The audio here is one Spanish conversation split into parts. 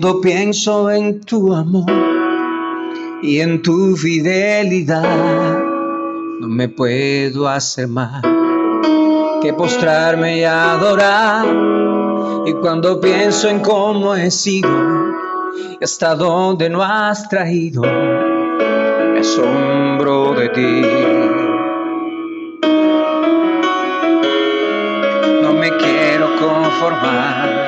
Cuando pienso en tu amor y en tu fidelidad, no me puedo hacer más que postrarme y adorar. Y cuando pienso en cómo he sido hasta dónde no has traído, me asombro de ti. No me quiero conformar.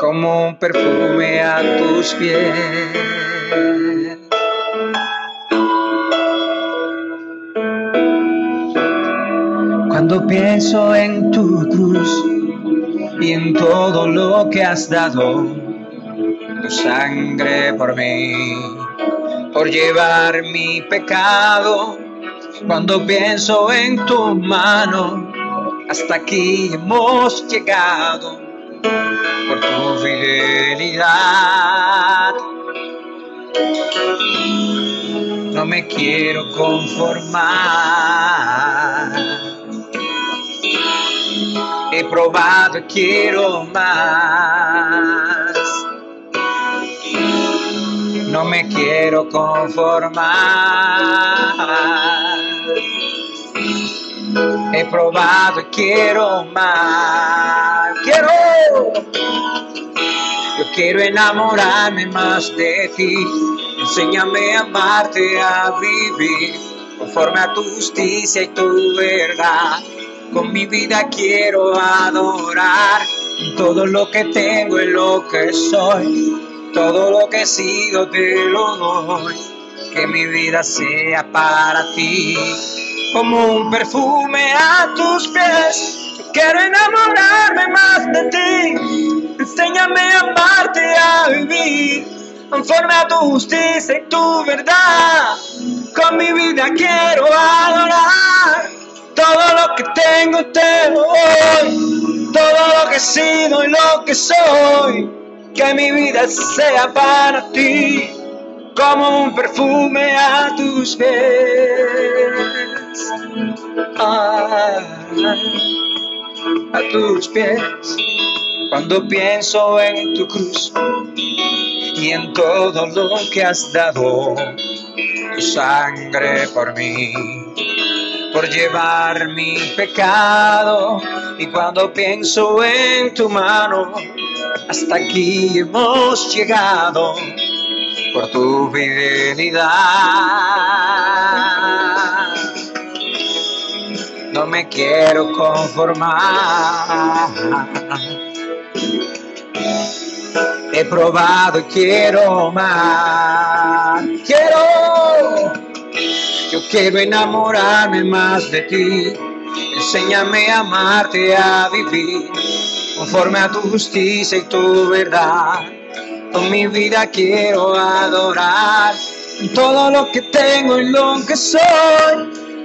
como un perfume a tus pies. Cuando pienso en tu cruz y en todo lo que has dado, tu sangre por mí, por llevar mi pecado. Cuando pienso en tu mano, hasta aquí hemos llegado por tu fidelidad. No me quiero conformar. He probado y quiero más. No me quiero conformar. He probado y quiero más. Quiero. Yo quiero enamorarme más de ti. Enséñame a amarte, a vivir conforme a tu justicia y tu verdad. Con mi vida quiero adorar todo lo que tengo y lo que soy. Todo lo que he sido te lo doy. Que mi vida sea para ti como un perfume a tus pies. Quiero enamorarme más de ti. Enséñame a amarte, a vivir conforme a tu justicia y tu verdad. Con mi vida quiero adorar. Todo lo que tengo te lo doy. Todo lo que he sido y lo que soy. Que mi vida sea para ti como un perfume a tus pies. Ay, a tus pies. Cuando pienso en tu cruz y en todo lo que has dado, tu sangre por mí, por llevar mi pecado. Y cuando pienso en tu mano, hasta aquí hemos llegado por tu fidelidad. Me quiero conformar. He probado y quiero más. Quiero. Yo quiero enamorarme más de ti. Enséñame a amarte, a vivir conforme a tu justicia y tu verdad. Con mi vida quiero adorar todo lo que tengo y lo que soy,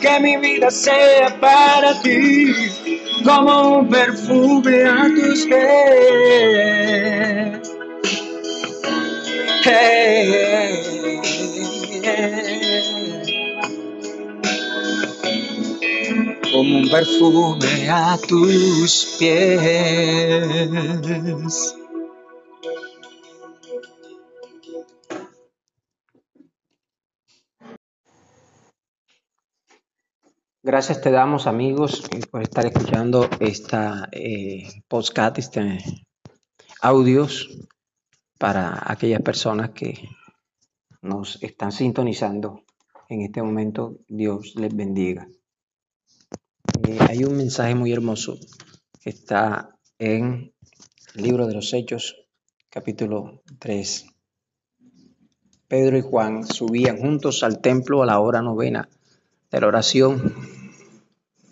Que mi vida sea para ti como un perfume a tus pies. Como un perfume a tus pies. Gracias te damos amigos eh, por estar escuchando esta eh, podcast, este audios para aquellas personas que nos están sintonizando en este momento. Dios les bendiga. Eh, hay un mensaje muy hermoso que está en el libro de los Hechos, capítulo 3. Pedro y Juan subían juntos al templo a la hora novena de la oración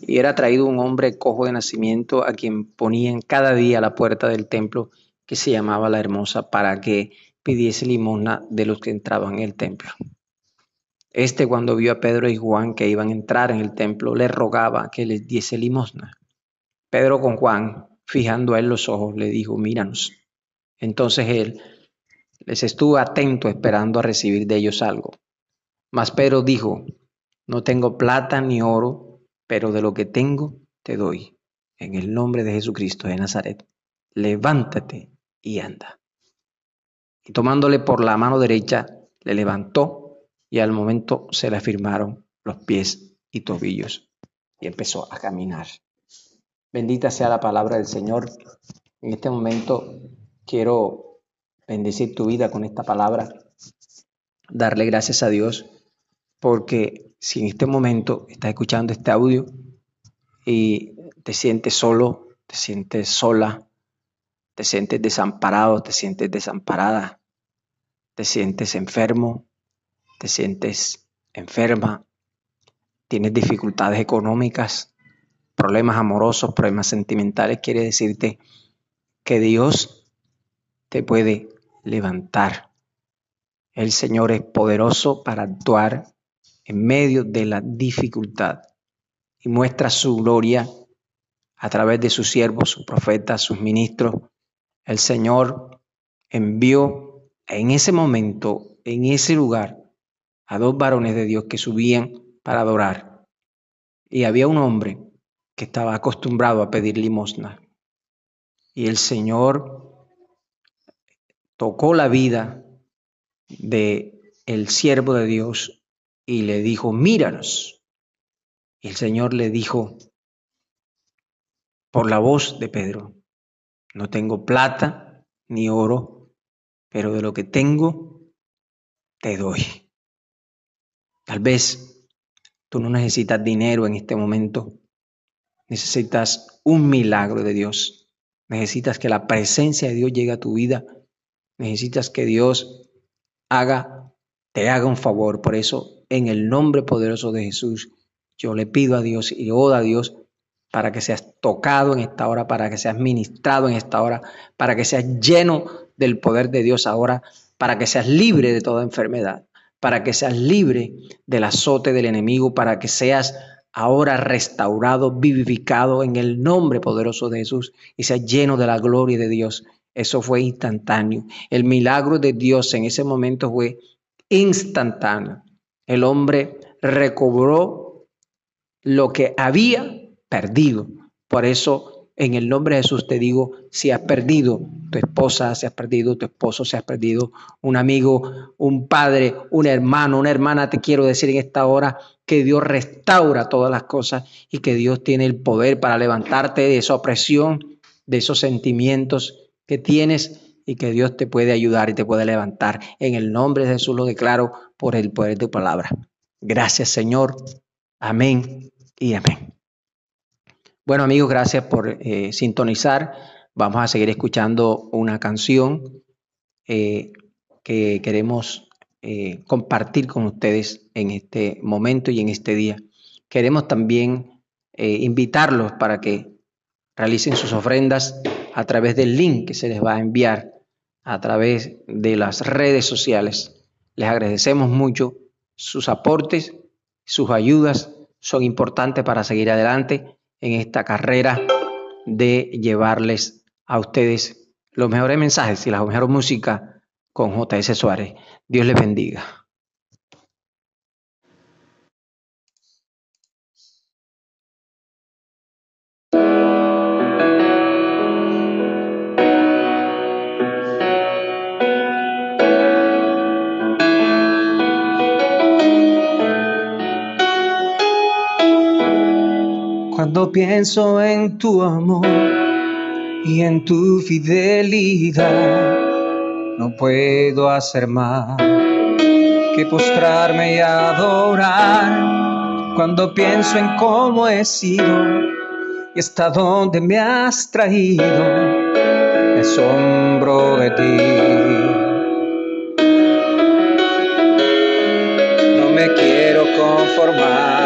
y era traído un hombre cojo de nacimiento a quien ponían cada día la puerta del templo que se llamaba la Hermosa para que pidiese limosna de los que entraban en el templo. Este cuando vio a Pedro y Juan que iban a entrar en el templo, le rogaba que les diese limosna. Pedro con Juan, fijando a él los ojos, le dijo, míranos. Entonces él les estuvo atento esperando a recibir de ellos algo. Mas Pedro dijo, no tengo plata ni oro, pero de lo que tengo te doy. En el nombre de Jesucristo de Nazaret, levántate y anda. Y tomándole por la mano derecha, le levantó y al momento se le afirmaron los pies y tobillos y empezó a caminar. Bendita sea la palabra del Señor. En este momento quiero bendecir tu vida con esta palabra, darle gracias a Dios, porque si en este momento estás escuchando este audio y te sientes solo, te sientes sola, te sientes desamparado, te sientes desamparada, te sientes enfermo, te sientes enferma, tienes dificultades económicas, problemas amorosos, problemas sentimentales, quiere decirte que Dios te puede levantar. El Señor es poderoso para actuar en medio de la dificultad y muestra su gloria a través de sus siervos, sus profetas, sus ministros, el Señor envió en ese momento, en ese lugar, a dos varones de Dios que subían para adorar. Y había un hombre que estaba acostumbrado a pedir limosna. Y el Señor tocó la vida de el siervo de Dios y le dijo, míranos. Y el Señor le dijo por la voz de Pedro, no tengo plata ni oro, pero de lo que tengo, te doy. Tal vez tú no necesitas dinero en este momento, necesitas un milagro de Dios, necesitas que la presencia de Dios llegue a tu vida, necesitas que Dios haga, te haga un favor. Por eso, en el nombre poderoso de Jesús, yo le pido a Dios y oda a Dios para que seas tocado en esta hora, para que seas ministrado en esta hora, para que seas lleno del poder de Dios ahora, para que seas libre de toda enfermedad, para que seas libre del azote del enemigo, para que seas ahora restaurado, vivificado en el nombre poderoso de Jesús y seas lleno de la gloria de Dios. Eso fue instantáneo. El milagro de Dios en ese momento fue instantáneo. El hombre recobró lo que había perdido. Por eso, en el nombre de Jesús te digo, si has perdido tu esposa, si has perdido tu esposo, si has perdido un amigo, un padre, un hermano, una hermana, te quiero decir en esta hora que Dios restaura todas las cosas y que Dios tiene el poder para levantarte de esa opresión, de esos sentimientos que tienes y que Dios te puede ayudar y te puede levantar. En el nombre de Jesús lo declaro por el poder de tu palabra. Gracias Señor. Amén y amén. Bueno amigos, gracias por eh, sintonizar. Vamos a seguir escuchando una canción eh, que queremos eh, compartir con ustedes en este momento y en este día. Queremos también invitarlos para que realicen sus ofrendas a través del link que se les va a enviar a través de las redes sociales. Les agradecemos mucho sus aportes, sus ayudas son importantes para seguir adelante en esta carrera de llevarles a ustedes los mejores mensajes y la mejor música con JS Suárez. Dios les bendiga. Pienso en tu amor y en tu fidelidad, no puedo hacer más que postrarme y adorar cuando pienso en cómo he sido y hasta dónde me has traído. Me asombro de ti. No me quiero conformar.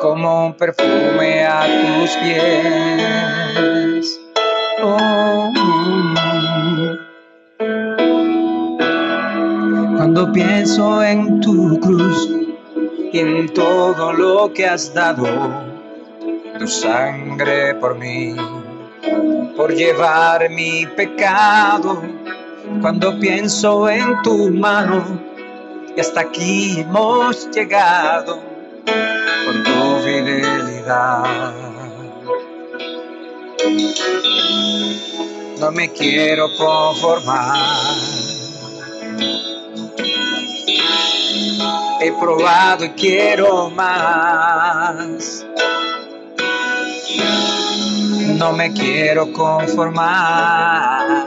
como un perfume a tus pies. Oh, Cuando pienso en tu cruz y en todo lo que has dado, tu sangre por mí, por llevar mi pecado. Cuando pienso en tu mano y hasta aquí hemos llegado por tu fidelidad. No me quiero conformar. He probado y quiero más. No me quiero conformar.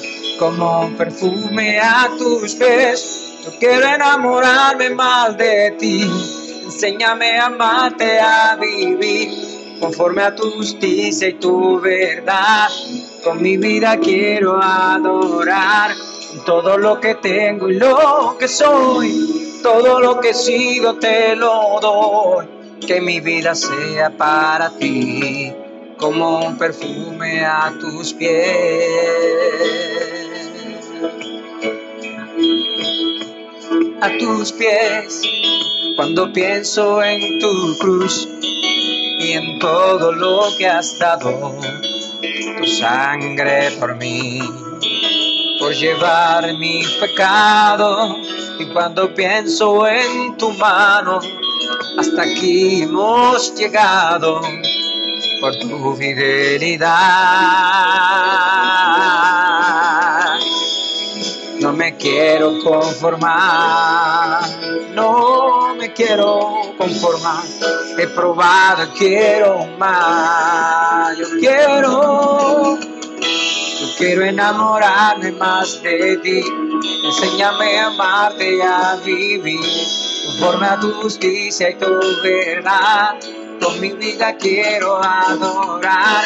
como un perfume a tus pies. Yo quiero enamorarme más de ti. Enséñame a amarte, a vivir conforme a tu justicia y tu verdad. Con mi vida quiero adorar todo lo que tengo y lo que soy. Todo lo que he sido te lo doy. Que mi vida sea para ti como un perfume a tus pies. A tus pies cuando pienso en tu cruz y en todo lo que has dado, tu sangre por mí, por llevar mi pecado. Y cuando pienso en tu mano, hasta aquí hemos llegado por tu fidelidad. Quiero conformar, no me quiero conformar. He probado, quiero más. Yo quiero, yo quiero enamorarme más de ti. Enséñame a amarte y a vivir conforme a tu justicia y tu verdad. Con mi vida quiero adorar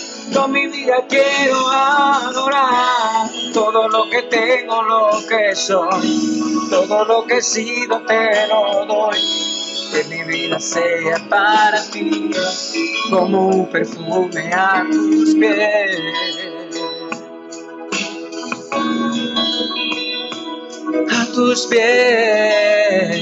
Con mi vida quiero adorar todo lo que tengo, lo que soy, todo lo que he sido te lo doy. Que mi vida sea para ti como un perfume a tus pies. A tus pies.